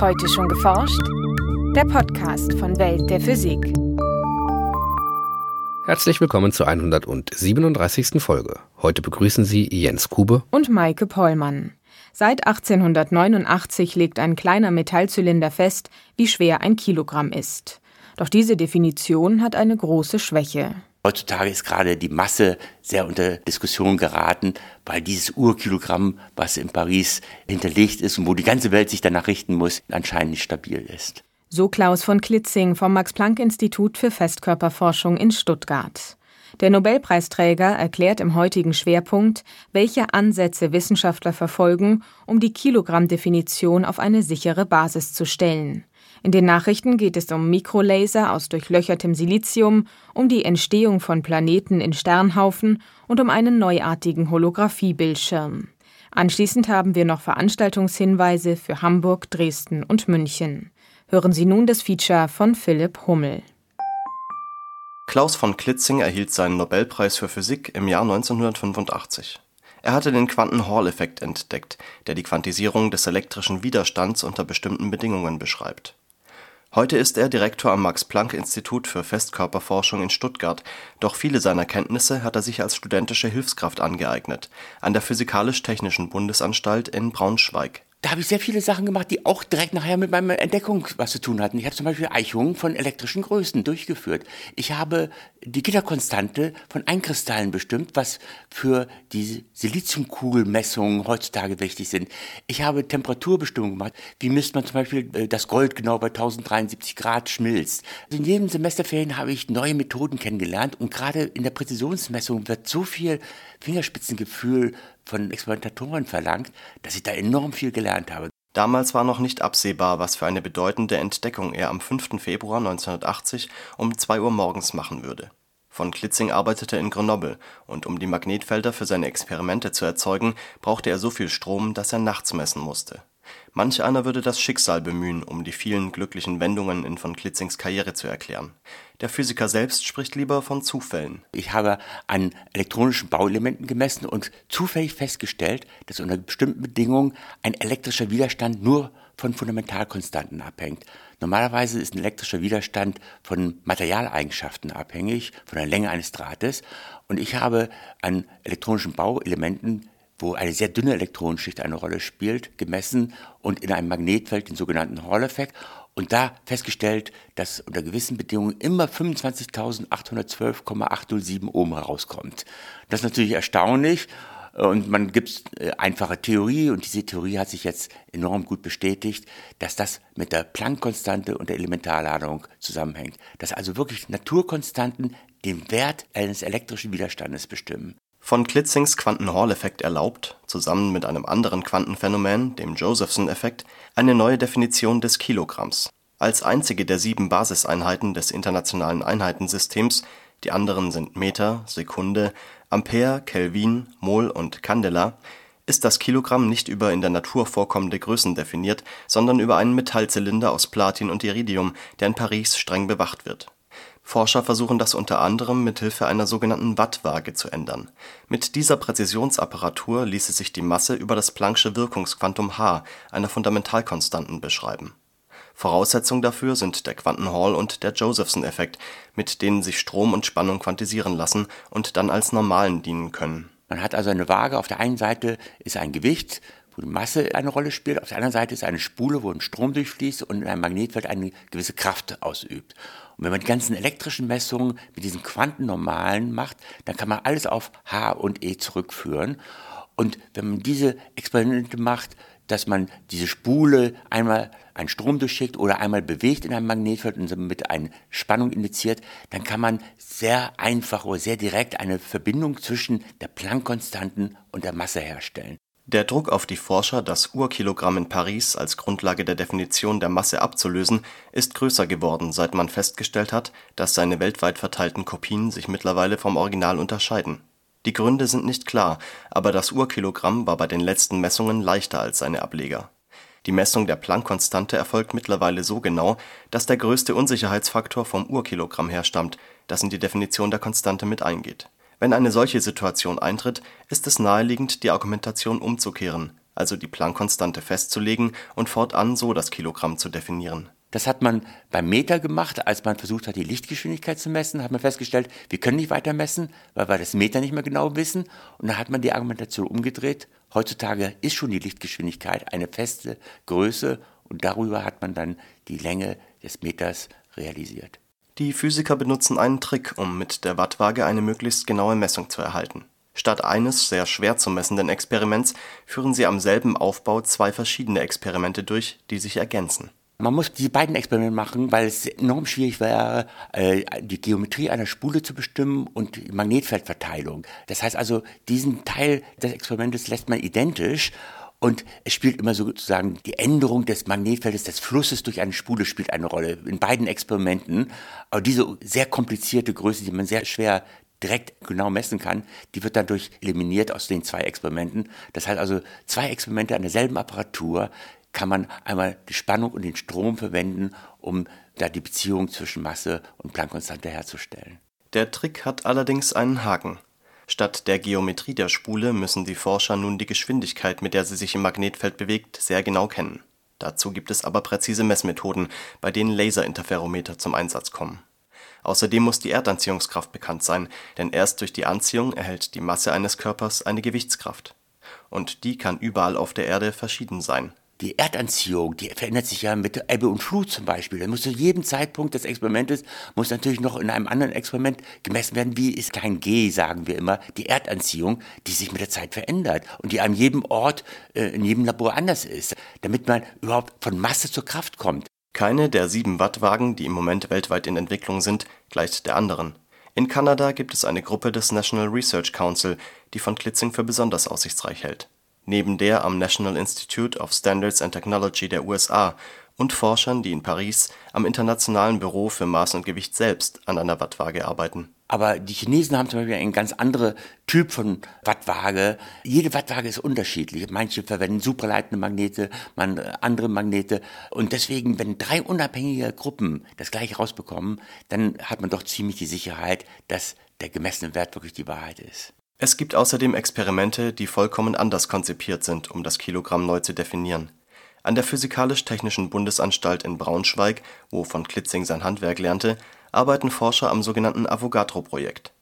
Heute schon geforscht? Der Podcast von Welt der Physik. Herzlich willkommen zur 137. Folge. Heute begrüßen Sie Jens Kube und Maike Pollmann. Seit 1889 legt ein kleiner Metallzylinder fest, wie schwer ein Kilogramm ist. Doch diese Definition hat eine große Schwäche. Heutzutage ist gerade die Masse sehr unter Diskussion geraten, weil dieses Urkilogramm, was in Paris hinterlegt ist und wo die ganze Welt sich danach richten muss, anscheinend nicht stabil ist. So Klaus von Klitzing vom Max-Planck-Institut für Festkörperforschung in Stuttgart. Der Nobelpreisträger erklärt im heutigen Schwerpunkt, welche Ansätze Wissenschaftler verfolgen, um die Kilogrammdefinition auf eine sichere Basis zu stellen. In den Nachrichten geht es um Mikrolaser aus durchlöchertem Silizium, um die Entstehung von Planeten in Sternhaufen und um einen neuartigen Holographiebildschirm. Anschließend haben wir noch Veranstaltungshinweise für Hamburg, Dresden und München. Hören Sie nun das Feature von Philipp Hummel. Klaus von Klitzing erhielt seinen Nobelpreis für Physik im Jahr 1985. Er hatte den Quanten-Hall-Effekt entdeckt, der die Quantisierung des elektrischen Widerstands unter bestimmten Bedingungen beschreibt Heute ist er Direktor am Max-Planck-Institut für Festkörperforschung in Stuttgart, doch viele seiner Kenntnisse hat er sich als studentische Hilfskraft angeeignet an der Physikalisch-Technischen Bundesanstalt in Braunschweig da habe ich sehr viele Sachen gemacht, die auch direkt nachher mit meiner Entdeckung was zu tun hatten. Ich habe zum Beispiel Eichungen von elektrischen Größen durchgeführt. Ich habe die Gitterkonstante von Einkristallen bestimmt, was für die Siliziumkugelmessungen heutzutage wichtig sind. Ich habe Temperaturbestimmungen gemacht. Wie misst man zum Beispiel äh, das Gold genau bei 1073 Grad schmilzt? Also in jedem Semesterferien habe ich neue Methoden kennengelernt und gerade in der Präzisionsmessung wird so viel Fingerspitzengefühl von Experimentatoren verlangt, dass ich da enorm viel gelernt habe. Damals war noch nicht absehbar, was für eine bedeutende Entdeckung er am 5. Februar 1980 um 2 Uhr morgens machen würde. Von Klitzing arbeitete in Grenoble, und um die Magnetfelder für seine Experimente zu erzeugen, brauchte er so viel Strom, dass er nachts messen musste Manch einer würde das Schicksal bemühen, um die vielen glücklichen Wendungen in von Klitzings Karriere zu erklären. Der Physiker selbst spricht lieber von Zufällen. Ich habe an elektronischen Bauelementen gemessen und zufällig festgestellt, dass unter bestimmten Bedingungen ein elektrischer Widerstand nur von Fundamentalkonstanten abhängt. Normalerweise ist ein elektrischer Widerstand von Materialeigenschaften abhängig, von der Länge eines Drahtes. Und ich habe an elektronischen Bauelementen wo eine sehr dünne Elektronenschicht eine Rolle spielt, gemessen und in einem Magnetfeld, den sogenannten Hall-Effekt, und da festgestellt, dass unter gewissen Bedingungen immer 25.812,807 Ohm herauskommt. Das ist natürlich erstaunlich und man gibt äh, einfache Theorie und diese Theorie hat sich jetzt enorm gut bestätigt, dass das mit der Planck-Konstante und der Elementarladung zusammenhängt. Dass also wirklich Naturkonstanten den Wert eines elektrischen Widerstandes bestimmen. Von Klitzings Quanten-Hall-Effekt erlaubt, zusammen mit einem anderen Quantenphänomen, dem Josephson-Effekt, eine neue Definition des Kilogramms. Als einzige der sieben Basiseinheiten des Internationalen Einheitensystems (die anderen sind Meter, Sekunde, Ampere, Kelvin, Mol und Candela) ist das Kilogramm nicht über in der Natur vorkommende Größen definiert, sondern über einen Metallzylinder aus Platin und Iridium, der in Paris streng bewacht wird Forscher versuchen das unter anderem mithilfe einer sogenannten Wattwaage zu ändern. Mit dieser Präzisionsapparatur ließe sich die Masse über das Plancksche Wirkungsquantum h, einer Fundamentalkonstanten, beschreiben. Voraussetzung dafür sind der Quanten-Hall und der Josephson-Effekt, mit denen sich Strom und Spannung quantisieren lassen und dann als Normalen dienen können. Man hat also eine Waage, auf der einen Seite ist ein Gewicht, wo die Masse eine Rolle spielt, auf der anderen Seite ist eine Spule, wo ein Strom durchfließt und in einem Magnetfeld eine gewisse Kraft ausübt. Und wenn man die ganzen elektrischen Messungen mit diesen Quantennormalen macht, dann kann man alles auf H und E zurückführen. Und wenn man diese Experimente macht, dass man diese Spule einmal einen Strom durchschickt oder einmal bewegt in einem Magnetfeld und damit eine Spannung indiziert, dann kann man sehr einfach oder sehr direkt eine Verbindung zwischen der Planck-Konstanten und der Masse herstellen. Der Druck auf die Forscher, das Urkilogramm in Paris als Grundlage der Definition der Masse abzulösen, ist größer geworden, seit man festgestellt hat, dass seine weltweit verteilten Kopien sich mittlerweile vom Original unterscheiden. Die Gründe sind nicht klar, aber das Urkilogramm war bei den letzten Messungen leichter als seine Ableger. Die Messung der Planck-Konstante erfolgt mittlerweile so genau, dass der größte Unsicherheitsfaktor vom Urkilogramm herstammt, das in die Definition der Konstante mit eingeht wenn eine solche Situation eintritt, ist es naheliegend, die Argumentation umzukehren also die Planck-Konstante festzulegen und fortan so das Kilogramm zu definieren. Das hat man beim Meter gemacht, als man versucht hat, die Lichtgeschwindigkeit zu messen, hat man festgestellt, wir können nicht weiter messen, weil wir das Meter nicht mehr genau wissen. Und dann hat man die Argumentation umgedreht. Heutzutage ist schon die Lichtgeschwindigkeit eine feste Größe und darüber hat man dann die Länge des Meters realisiert. Die Physiker benutzen einen Trick, um mit der Wattwaage eine möglichst genaue Messung zu erhalten. Statt eines sehr schwer zu messenden Experiments führen sie am selben Aufbau zwei verschiedene Experimente durch, die sich ergänzen man muss die beiden Experimente machen, weil es enorm schwierig wäre, äh, die Geometrie einer Spule zu bestimmen und die Magnetfeldverteilung. Das heißt also, diesen Teil des Experimentes lässt man identisch und es spielt immer sozusagen die Änderung des Magnetfeldes, des Flusses durch eine Spule spielt eine Rolle in beiden Experimenten. Aber diese sehr komplizierte Größe, die man sehr schwer direkt genau messen kann, die wird dadurch eliminiert aus den zwei Experimenten. Das heißt also, zwei Experimente an derselben Apparatur kann man einmal die Spannung und den Strom verwenden, um da die Beziehung zwischen Masse und Planckkonstante herzustellen. Der Trick hat allerdings einen Haken. Statt der Geometrie der Spule müssen die Forscher nun die Geschwindigkeit, mit der sie sich im Magnetfeld bewegt, sehr genau kennen. Dazu gibt es aber präzise Messmethoden, bei denen Laserinterferometer zum Einsatz kommen. Außerdem muss die Erdanziehungskraft bekannt sein, denn erst durch die Anziehung erhält die Masse eines Körpers eine Gewichtskraft. Und die kann überall auf der Erde verschieden sein die Erdanziehung, die verändert sich ja mit Ebbe und Flut zum Beispiel. Dann muss zu jedem Zeitpunkt des Experimentes, muss natürlich noch in einem anderen Experiment gemessen werden, wie ist kein G, sagen wir immer, die Erdanziehung, die sich mit der Zeit verändert und die an jedem Ort, äh, in jedem Labor anders ist, damit man überhaupt von Masse zur Kraft kommt. Keine der sieben Wattwagen, die im Moment weltweit in Entwicklung sind, gleicht der anderen. In Kanada gibt es eine Gruppe des National Research Council, die von Klitzing für besonders aussichtsreich hält neben der am National Institute of Standards and Technology der USA und Forschern, die in Paris am Internationalen Büro für Maß und Gewicht selbst an einer Wattwaage arbeiten. Aber die Chinesen haben zum Beispiel einen ganz anderen Typ von Wattwaage. Jede Wattwaage ist unterschiedlich. Manche verwenden supraleitende Magnete, andere Magnete. Und deswegen, wenn drei unabhängige Gruppen das gleiche rausbekommen, dann hat man doch ziemlich die Sicherheit, dass der gemessene Wert wirklich die Wahrheit ist. Es gibt außerdem Experimente, die vollkommen anders konzipiert sind, um das Kilogramm neu zu definieren. An der Physikalisch-Technischen Bundesanstalt in Braunschweig, wo von Klitzing sein Handwerk lernte, arbeiten Forscher am sogenannten Avogadro-Projekt.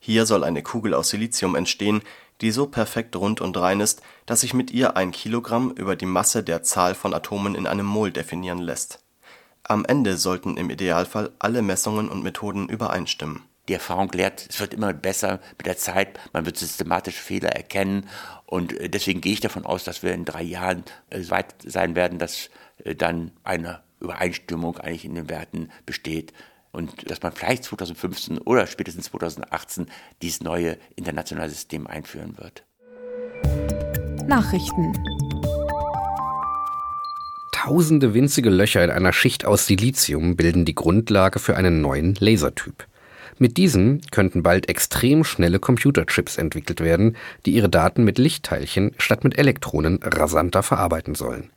Hier soll eine Kugel aus Silizium entstehen, die so perfekt rund und rein ist, dass sich mit ihr ein Kilogramm über die Masse der Zahl von Atomen in einem Mol definieren lässt. Am Ende sollten im Idealfall alle Messungen und Methoden übereinstimmen die Erfahrung lehrt, es wird immer besser mit der Zeit, man wird systematische Fehler erkennen und äh, deswegen gehe ich davon aus, dass wir in drei Jahren äh, so weit sein werden, dass äh, dann eine Übereinstimmung eigentlich in den Werten besteht und dass man vielleicht 2015 oder spätestens 2018 dieses neue internationale System einführen wird. Nachrichten Tausende winzige Löcher in einer Schicht aus Silizium bilden die Grundlage für einen neuen Lasertyp. Mit diesen könnten bald extrem schnelle Computerchips entwickelt werden, die ihre Daten mit Lichtteilchen statt mit Elektronen rasanter verarbeiten sollen.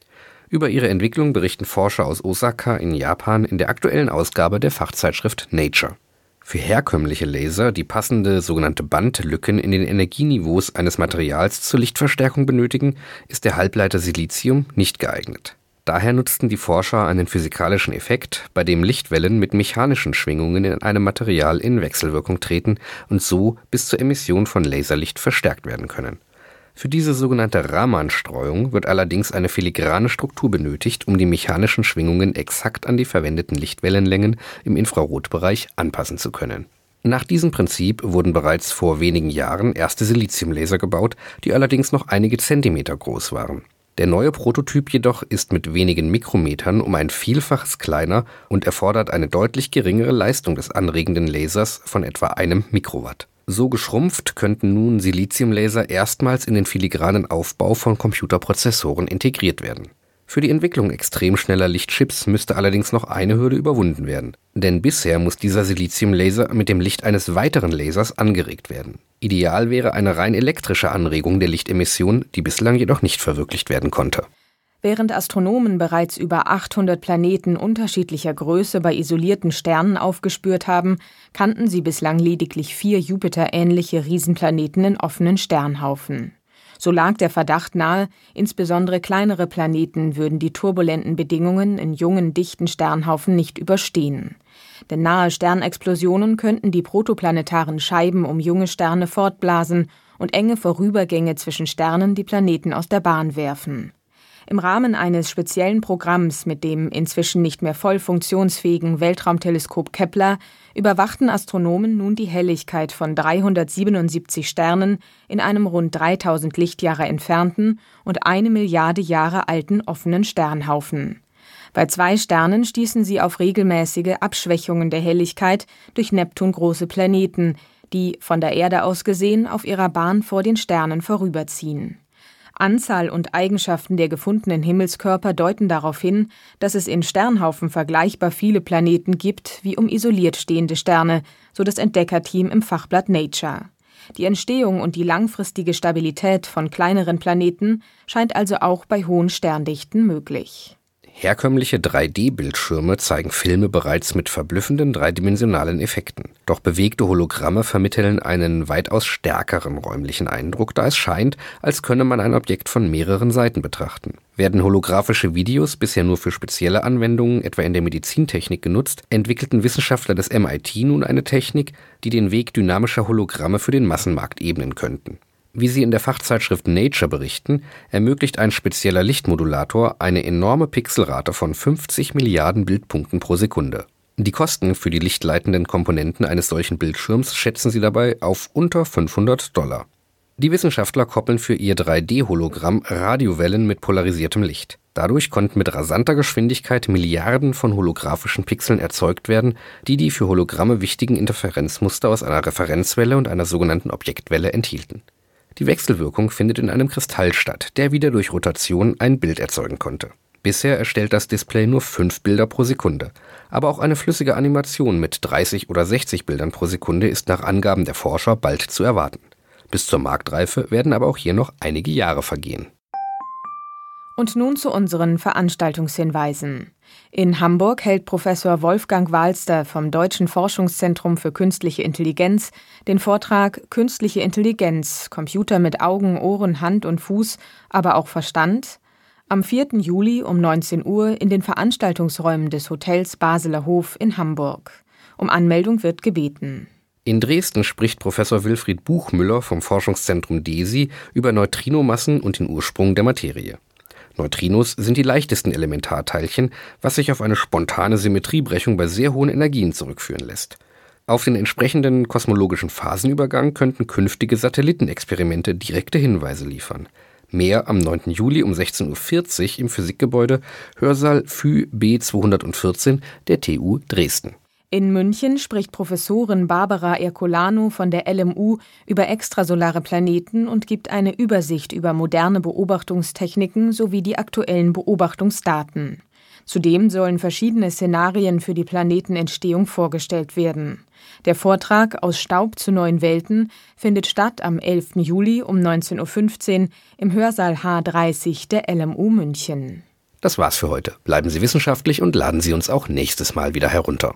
Über ihre Entwicklung berichten Forscher aus Osaka in Japan in der aktuellen Ausgabe der Fachzeitschrift Nature. Für herkömmliche Laser, die passende sogenannte Bandlücken in den Energieniveaus eines Materials zur Lichtverstärkung benötigen, ist der Halbleiter Silizium nicht geeignet. Daher nutzten die Forscher einen physikalischen Effekt, bei dem Lichtwellen mit mechanischen Schwingungen in einem Material in Wechselwirkung treten und so bis zur Emission von Laserlicht verstärkt werden können. Für diese sogenannte Raman-Streuung wird allerdings eine filigrane Struktur benötigt, um die mechanischen Schwingungen exakt an die verwendeten Lichtwellenlängen im Infrarotbereich anpassen zu können. Nach diesem Prinzip wurden bereits vor wenigen Jahren erste Siliziumlaser gebaut, die allerdings noch einige Zentimeter groß waren. Der neue Prototyp jedoch ist mit wenigen Mikrometern um ein Vielfaches kleiner und erfordert eine deutlich geringere Leistung des anregenden Lasers von etwa einem Mikrowatt. So geschrumpft könnten nun Siliziumlaser erstmals in den filigranen Aufbau von Computerprozessoren integriert werden für die Entwicklung extrem schneller Lichtchips müsste allerdings noch eine Hürde überwunden werden. Denn bisher muss dieser Siliziumlaser mit dem Licht eines weiteren Lasers angeregt werden. Ideal wäre eine rein elektrische Anregung der Lichtemission, die bislang jedoch nicht verwirklicht werden konnte. Während Astronomen bereits über 800 Planeten unterschiedlicher Größe bei isolierten Sternen aufgespürt haben, kannten sie bislang lediglich vier Jupiter-ähnliche Riesenplaneten in offenen Sternhaufen. So lag der Verdacht nahe, insbesondere kleinere Planeten würden die turbulenten Bedingungen in jungen, dichten Sternhaufen nicht überstehen. Denn nahe Sternexplosionen könnten die protoplanetaren Scheiben um junge Sterne fortblasen und enge Vorübergänge zwischen Sternen die Planeten aus der Bahn werfen. Im Rahmen eines speziellen Programms mit dem inzwischen nicht mehr voll funktionsfähigen Weltraumteleskop Kepler überwachten Astronomen nun die Helligkeit von 377 Sternen in einem rund 3000 Lichtjahre entfernten und eine Milliarde Jahre alten offenen Sternhaufen. Bei zwei Sternen stießen sie auf regelmäßige Abschwächungen der Helligkeit durch Neptungroße Planeten, die, von der Erde aus gesehen, auf ihrer Bahn vor den Sternen vorüberziehen. Anzahl und Eigenschaften der gefundenen Himmelskörper deuten darauf hin, dass es in Sternhaufen vergleichbar viele Planeten gibt wie um isoliert stehende Sterne, so das Entdeckerteam im Fachblatt Nature. Die Entstehung und die langfristige Stabilität von kleineren Planeten scheint also auch bei hohen Sterndichten möglich. Herkömmliche 3D-Bildschirme zeigen Filme bereits mit verblüffenden dreidimensionalen Effekten. Doch bewegte Hologramme vermitteln einen weitaus stärkeren räumlichen Eindruck, da es scheint, als könne man ein Objekt von mehreren Seiten betrachten. Werden holographische Videos bisher nur für spezielle Anwendungen, etwa in der Medizintechnik, genutzt, entwickelten Wissenschaftler des MIT nun eine Technik, die den Weg dynamischer Hologramme für den Massenmarkt ebnen könnten. Wie sie in der Fachzeitschrift Nature berichten, ermöglicht ein spezieller Lichtmodulator eine enorme Pixelrate von 50 Milliarden Bildpunkten pro Sekunde. Die Kosten für die lichtleitenden Komponenten eines solchen Bildschirms schätzen sie dabei auf unter 500 Dollar. Die Wissenschaftler koppeln für ihr 3D-Hologramm Radiowellen mit polarisiertem Licht. Dadurch konnten mit rasanter Geschwindigkeit Milliarden von holographischen Pixeln erzeugt werden, die die für Hologramme wichtigen Interferenzmuster aus einer Referenzwelle und einer sogenannten Objektwelle enthielten. Die Wechselwirkung findet in einem Kristall statt, der wieder durch Rotation ein Bild erzeugen konnte. Bisher erstellt das Display nur fünf Bilder pro Sekunde. Aber auch eine flüssige Animation mit 30 oder 60 Bildern pro Sekunde ist nach Angaben der Forscher bald zu erwarten. Bis zur Marktreife werden aber auch hier noch einige Jahre vergehen. Und nun zu unseren Veranstaltungshinweisen. In Hamburg hält Professor Wolfgang Wahlster vom Deutschen Forschungszentrum für Künstliche Intelligenz den Vortrag Künstliche Intelligenz, Computer mit Augen, Ohren, Hand und Fuß, aber auch Verstand am 4. Juli um 19 Uhr in den Veranstaltungsräumen des Hotels Basler Hof in Hamburg. Um Anmeldung wird gebeten. In Dresden spricht Professor Wilfried Buchmüller vom Forschungszentrum DESI über Neutrinomassen und den Ursprung der Materie. Neutrinos sind die leichtesten Elementarteilchen, was sich auf eine spontane Symmetriebrechung bei sehr hohen Energien zurückführen lässt. Auf den entsprechenden kosmologischen Phasenübergang könnten künftige Satellitenexperimente direkte Hinweise liefern. Mehr am 9. Juli um 16.40 Uhr im Physikgebäude Hörsaal FÜ B214 der TU Dresden. In München spricht Professorin Barbara Ercolano von der LMU über extrasolare Planeten und gibt eine Übersicht über moderne Beobachtungstechniken sowie die aktuellen Beobachtungsdaten. Zudem sollen verschiedene Szenarien für die Planetenentstehung vorgestellt werden. Der Vortrag Aus Staub zu neuen Welten findet statt am 11. Juli um 19.15 Uhr im Hörsaal H30 der LMU München. Das war's für heute. Bleiben Sie wissenschaftlich und laden Sie uns auch nächstes Mal wieder herunter.